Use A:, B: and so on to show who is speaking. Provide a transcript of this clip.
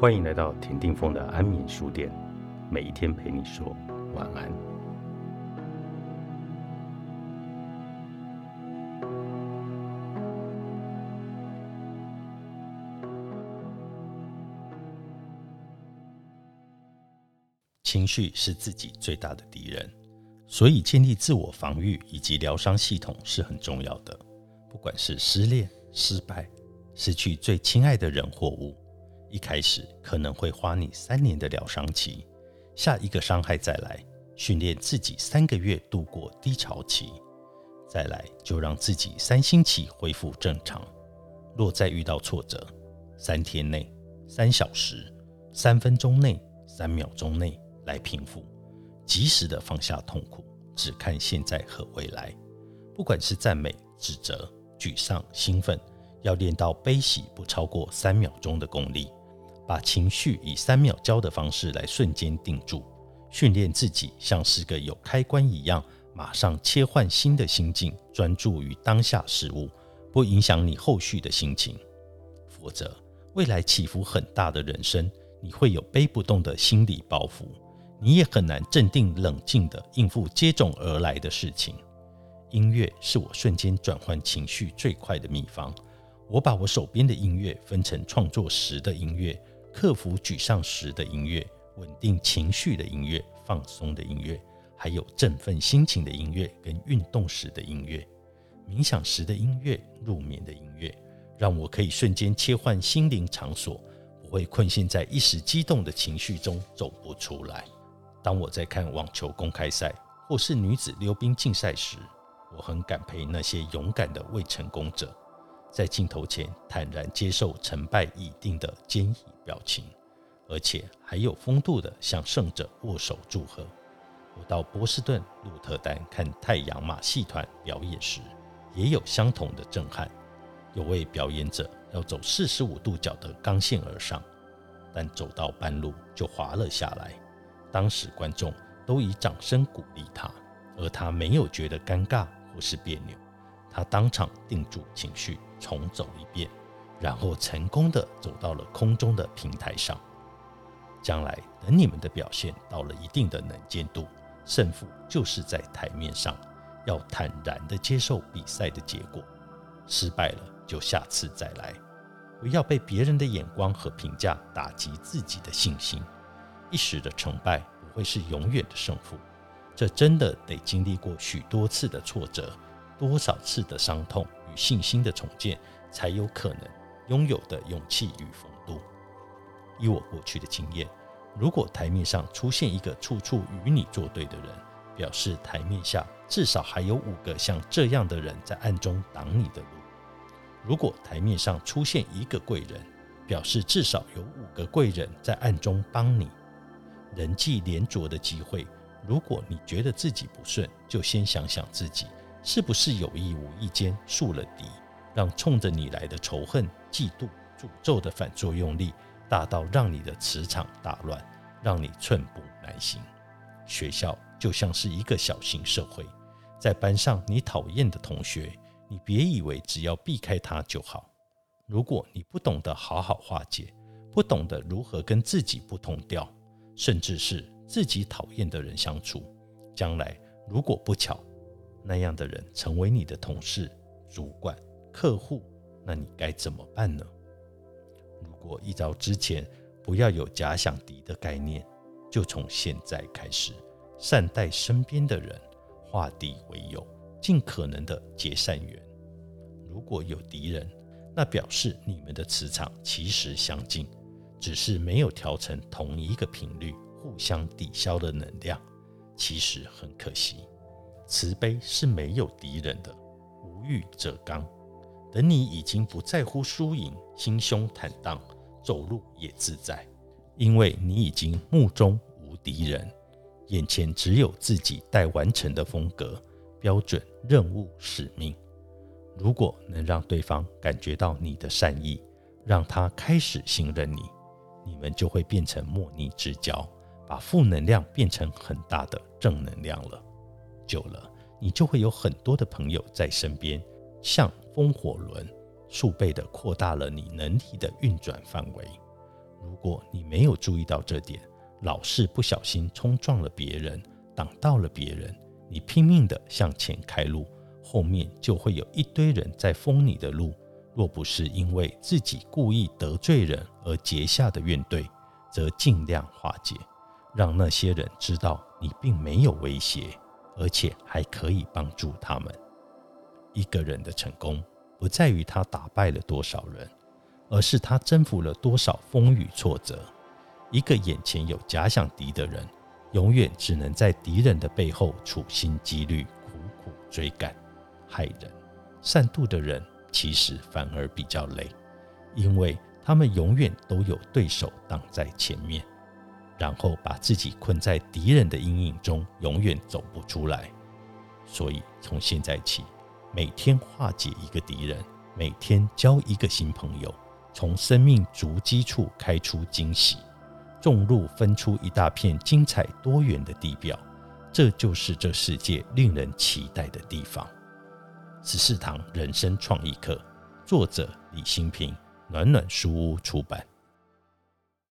A: 欢迎来到田定峰的安眠书店，每一天陪你说晚安。情绪是自己最大的敌人，所以建立自我防御以及疗伤系统是很重要的。不管是失恋、失败、失去最亲爱的人或物，一开始可能会花你三年的疗伤期，下一个伤害再来，训练自己三个月度过低潮期，再来就让自己三星期恢复正常。若再遇到挫折，三天内、三小时、三分钟内、三秒钟内。来平复，及时的放下痛苦，只看现在和未来。不管是赞美、指责、沮丧、兴奋，要练到悲喜不超过三秒钟的功力，把情绪以三秒交的方式来瞬间定住，训练自己像是个有开关一样，马上切换新的心境，专注于当下事物，不影响你后续的心情。否则，未来起伏很大的人生，你会有背不动的心理包袱。你也很难镇定冷静地应付接踵而来的事情。音乐是我瞬间转换情绪最快的秘方。我把我手边的音乐分成创作时的音乐、克服沮丧时的音乐、稳定情绪的音乐、放松的音乐，还有振奋心情的音乐跟运动时的音乐、冥想时的音乐、入眠的音乐，让我可以瞬间切换心灵场所，不会困陷在一时激动的情绪中走不出来。当我在看网球公开赛或是女子溜冰竞赛时，我很感佩那些勇敢的未成功者，在镜头前坦然接受成败已定的坚毅表情，而且还有风度的向胜者握手祝贺。我到波士顿鹿特丹看太阳马戏团表演时，也有相同的震撼。有位表演者要走四十五度角的钢线而上，但走到半路就滑了下来。当时观众都以掌声鼓励他，而他没有觉得尴尬或是别扭。他当场定住情绪，重走一遍，然后成功的走到了空中的平台上。将来等你们的表现到了一定的能见度，胜负就是在台面上，要坦然的接受比赛的结果。失败了就下次再来，不要被别人的眼光和评价打击自己的信心。一时的成败不会是永远的胜负，这真的得经历过许多次的挫折，多少次的伤痛与信心的重建，才有可能拥有的勇气与风度。以我过去的经验，如果台面上出现一个处处与你作对的人，表示台面下至少还有五个像这样的人在暗中挡你的路；如果台面上出现一个贵人，表示至少有五个贵人在暗中帮你。人际连着的机会，如果你觉得自己不顺，就先想想自己是不是有意无意间树了敌，让冲着你来的仇恨、嫉妒、诅咒的反作用力大到让你的磁场大乱，让你寸步难行。学校就像是一个小型社会，在班上你讨厌的同学，你别以为只要避开他就好。如果你不懂得好好化解，不懂得如何跟自己不同调。甚至是自己讨厌的人相处，将来如果不巧，那样的人成为你的同事、主管、客户，那你该怎么办呢？如果一早之前不要有假想敌的概念，就从现在开始善待身边的人，化敌为友，尽可能的结善缘。如果有敌人，那表示你们的磁场其实相近。只是没有调成同一个频率，互相抵消的能量，其实很可惜。慈悲是没有敌人的，无欲则刚。等你已经不在乎输赢，心胸坦荡，走路也自在，因为你已经目中无敌人，眼前只有自己待完成的风格、标准、任务、使命。如果能让对方感觉到你的善意，让他开始信任你。你们就会变成莫逆之交，把负能量变成很大的正能量了。久了，你就会有很多的朋友在身边，像风火轮，数倍的扩大了你能力的运转范围。如果你没有注意到这点，老是不小心冲撞了别人，挡到了别人，你拼命的向前开路，后面就会有一堆人在封你的路。若不是因为自己故意得罪人而结下的怨怼，则尽量化解，让那些人知道你并没有威胁，而且还可以帮助他们。一个人的成功，不在于他打败了多少人，而是他征服了多少风雨挫折。一个眼前有假想敌的人，永远只能在敌人的背后处心积虑、苦苦追赶，害人。善妒的人其实反而比较累，因为他们永远都有对手挡在前面，然后把自己困在敌人的阴影中，永远走不出来。所以从现在起。每天化解一个敌人，每天交一个新朋友，从生命足迹处开出惊喜，种路分出一大片精彩多元的地表，这就是这世界令人期待的地方。十四堂人生创意课，作者李新平，暖暖书屋出版。